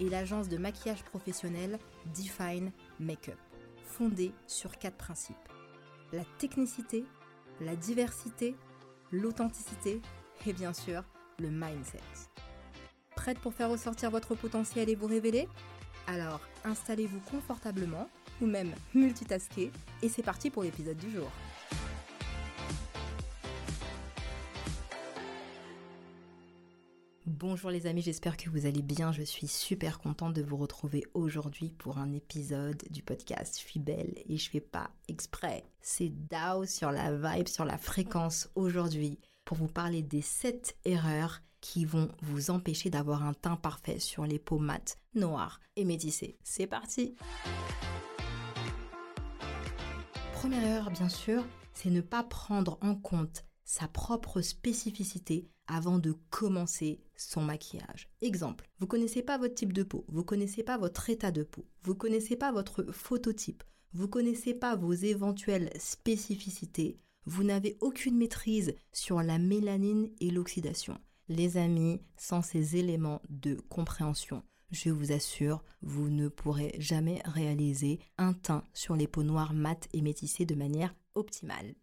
et l'agence de maquillage professionnel Define Makeup, fondée sur quatre principes. La technicité, la diversité, l'authenticité et bien sûr le mindset. Prête pour faire ressortir votre potentiel et vous révéler? Alors installez-vous confortablement ou même multitasker et c'est parti pour l'épisode du jour. Bonjour les amis, j'espère que vous allez bien. Je suis super contente de vous retrouver aujourd'hui pour un épisode du podcast. Je suis belle et je fais pas exprès. C'est Dao sur la vibe, sur la fréquence aujourd'hui pour vous parler des 7 erreurs qui vont vous empêcher d'avoir un teint parfait sur les peaux mates, noires et métissées. C'est parti Première erreur bien sûr, c'est ne pas prendre en compte sa propre spécificité avant de commencer son maquillage. Exemple, vous connaissez pas votre type de peau, vous connaissez pas votre état de peau, vous connaissez pas votre phototype, vous connaissez pas vos éventuelles spécificités, vous n'avez aucune maîtrise sur la mélanine et l'oxydation. Les amis, sans ces éléments de compréhension, je vous assure, vous ne pourrez jamais réaliser un teint sur les peaux noires mates et métissées de manière optimale.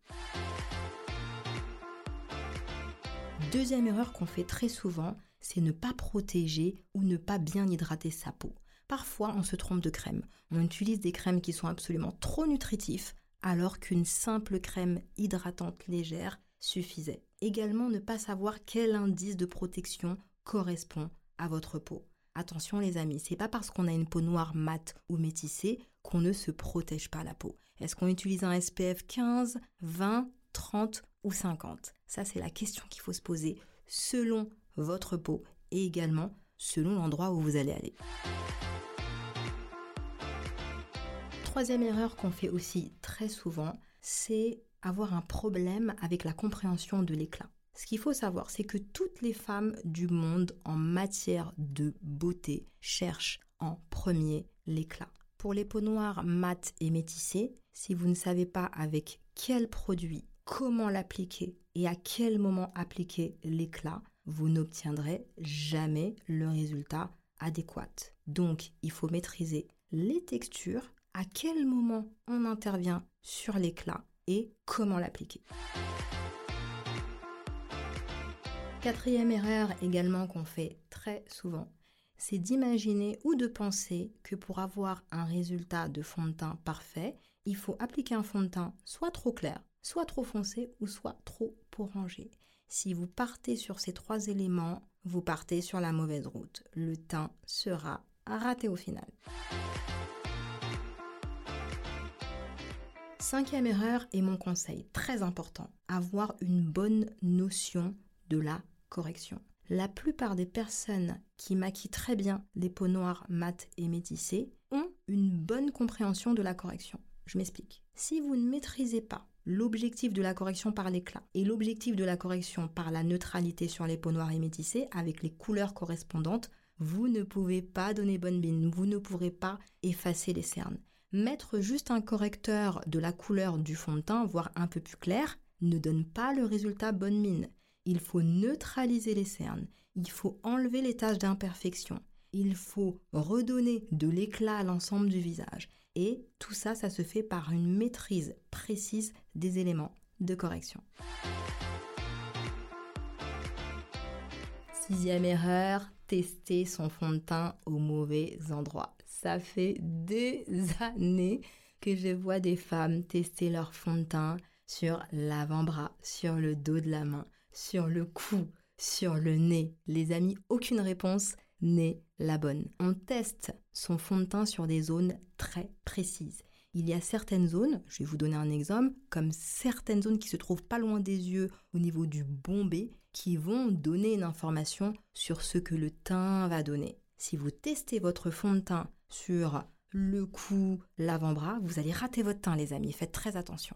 Deuxième erreur qu'on fait très souvent, c'est ne pas protéger ou ne pas bien hydrater sa peau. Parfois, on se trompe de crème. On utilise des crèmes qui sont absolument trop nutritifs, alors qu'une simple crème hydratante légère suffisait. Également, ne pas savoir quel indice de protection correspond à votre peau. Attention les amis, c'est pas parce qu'on a une peau noire mate ou métissée qu'on ne se protège pas la peau. Est-ce qu'on utilise un SPF 15, 20, 30 ou 50 Ça, c'est la question qu'il faut se poser selon votre peau et également selon l'endroit où vous allez aller. Troisième erreur qu'on fait aussi très souvent, c'est avoir un problème avec la compréhension de l'éclat. Ce qu'il faut savoir, c'est que toutes les femmes du monde en matière de beauté cherchent en premier l'éclat. Pour les peaux noires mates et métissées, si vous ne savez pas avec quel produit comment l'appliquer et à quel moment appliquer l'éclat, vous n'obtiendrez jamais le résultat adéquat. Donc, il faut maîtriser les textures, à quel moment on intervient sur l'éclat et comment l'appliquer. Quatrième erreur également qu'on fait très souvent, c'est d'imaginer ou de penser que pour avoir un résultat de fond de teint parfait, il faut appliquer un fond de teint soit trop clair, soit trop foncé ou soit trop orangé. Si vous partez sur ces trois éléments, vous partez sur la mauvaise route. Le teint sera raté au final. Cinquième erreur et mon conseil très important, avoir une bonne notion de la correction. La plupart des personnes qui maquillent très bien les peaux noires mates et métissées ont une bonne compréhension de la correction. Je m'explique. Si vous ne maîtrisez pas l'objectif de la correction par l'éclat et l'objectif de la correction par la neutralité sur les peaux noires et métissées avec les couleurs correspondantes, vous ne pouvez pas donner bonne mine, vous ne pourrez pas effacer les cernes. Mettre juste un correcteur de la couleur du fond de teint, voire un peu plus clair, ne donne pas le résultat bonne mine. Il faut neutraliser les cernes, il faut enlever les taches d'imperfection, il faut redonner de l'éclat à l'ensemble du visage. Et tout ça, ça se fait par une maîtrise précise des éléments de correction. Sixième erreur, tester son fond de teint au mauvais endroit. Ça fait des années que je vois des femmes tester leur fond de teint sur l'avant-bras, sur le dos de la main, sur le cou, sur le nez. Les amis, aucune réponse n'est la bonne. On teste son fond de teint sur des zones très précises. Il y a certaines zones, je vais vous donner un exemple, comme certaines zones qui se trouvent pas loin des yeux au niveau du bombé, qui vont donner une information sur ce que le teint va donner. Si vous testez votre fond de teint sur le cou, l'avant-bras, vous allez rater votre teint les amis, faites très attention.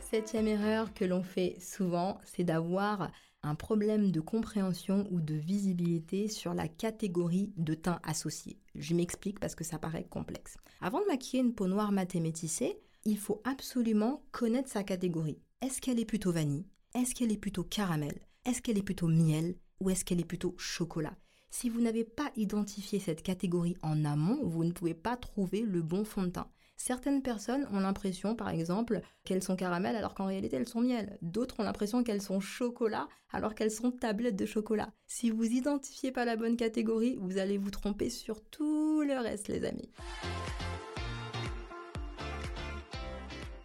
Septième erreur que l'on fait souvent, c'est d'avoir un problème de compréhension ou de visibilité sur la catégorie de teint associé. Je m'explique parce que ça paraît complexe. Avant de maquiller une peau noire mat et métissée, il faut absolument connaître sa catégorie. Est-ce qu'elle est plutôt vanille? Est-ce qu'elle est plutôt caramel? Est-ce qu'elle est plutôt miel? Ou est-ce qu'elle est plutôt chocolat? Si vous n'avez pas identifié cette catégorie en amont, vous ne pouvez pas trouver le bon fond de teint. Certaines personnes ont l'impression, par exemple, qu'elles sont caramel alors qu'en réalité elles sont miel. D'autres ont l'impression qu'elles sont chocolat alors qu'elles sont tablettes de chocolat. Si vous identifiez pas la bonne catégorie, vous allez vous tromper sur tout le reste, les amis.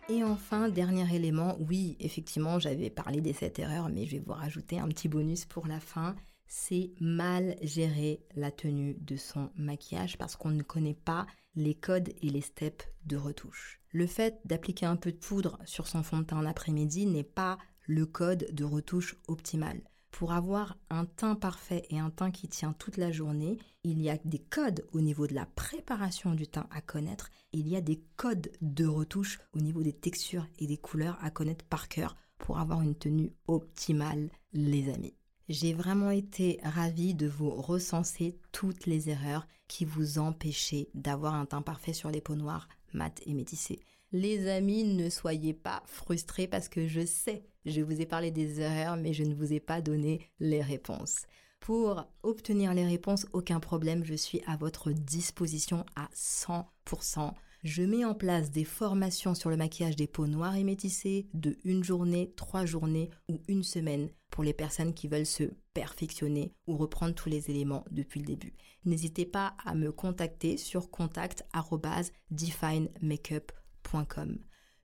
Et enfin, dernier élément, oui, effectivement, j'avais parlé des 7 erreurs, mais je vais vous rajouter un petit bonus pour la fin. C'est mal gérer la tenue de son maquillage parce qu'on ne connaît pas les codes et les steps de retouche. Le fait d'appliquer un peu de poudre sur son fond de teint en après-midi n'est pas le code de retouche optimal. Pour avoir un teint parfait et un teint qui tient toute la journée, il y a des codes au niveau de la préparation du teint à connaître. Il y a des codes de retouche au niveau des textures et des couleurs à connaître par cœur pour avoir une tenue optimale, les amis. J'ai vraiment été ravie de vous recenser toutes les erreurs qui vous empêchaient d'avoir un teint parfait sur les peaux noires, mat et métissées. Les amis, ne soyez pas frustrés parce que je sais, je vous ai parlé des erreurs, mais je ne vous ai pas donné les réponses. Pour obtenir les réponses, aucun problème, je suis à votre disposition à 100%. Je mets en place des formations sur le maquillage des peaux noires et métissées de une journée, trois journées ou une semaine pour les personnes qui veulent se perfectionner ou reprendre tous les éléments depuis le début. N'hésitez pas à me contacter sur contact@definemakeup.com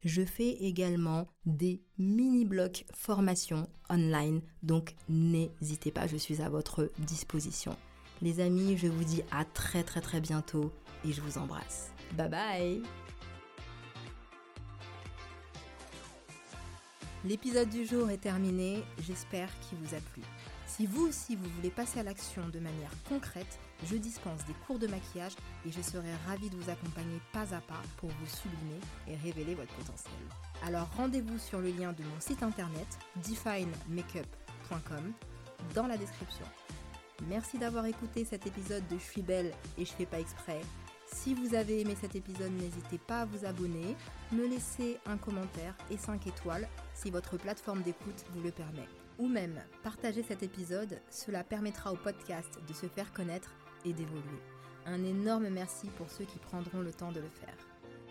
je fais également des mini-blocs formation online, donc n'hésitez pas, je suis à votre disposition. Les amis, je vous dis à très très très bientôt et je vous embrasse. Bye bye L'épisode du jour est terminé, j'espère qu'il vous a plu. Si vous aussi vous voulez passer à l'action de manière concrète, je dispense des cours de maquillage et je serai ravie de vous accompagner pas à pas pour vous sublimer et révéler votre potentiel. Alors rendez-vous sur le lien de mon site internet definemakeup.com dans la description. Merci d'avoir écouté cet épisode de Je suis belle et je fais pas exprès. Si vous avez aimé cet épisode, n'hésitez pas à vous abonner, me laisser un commentaire et 5 étoiles si votre plateforme d'écoute vous le permet ou même partager cet épisode, cela permettra au podcast de se faire connaître et d'évoluer. Un énorme merci pour ceux qui prendront le temps de le faire.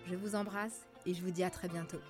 Je vous embrasse et je vous dis à très bientôt.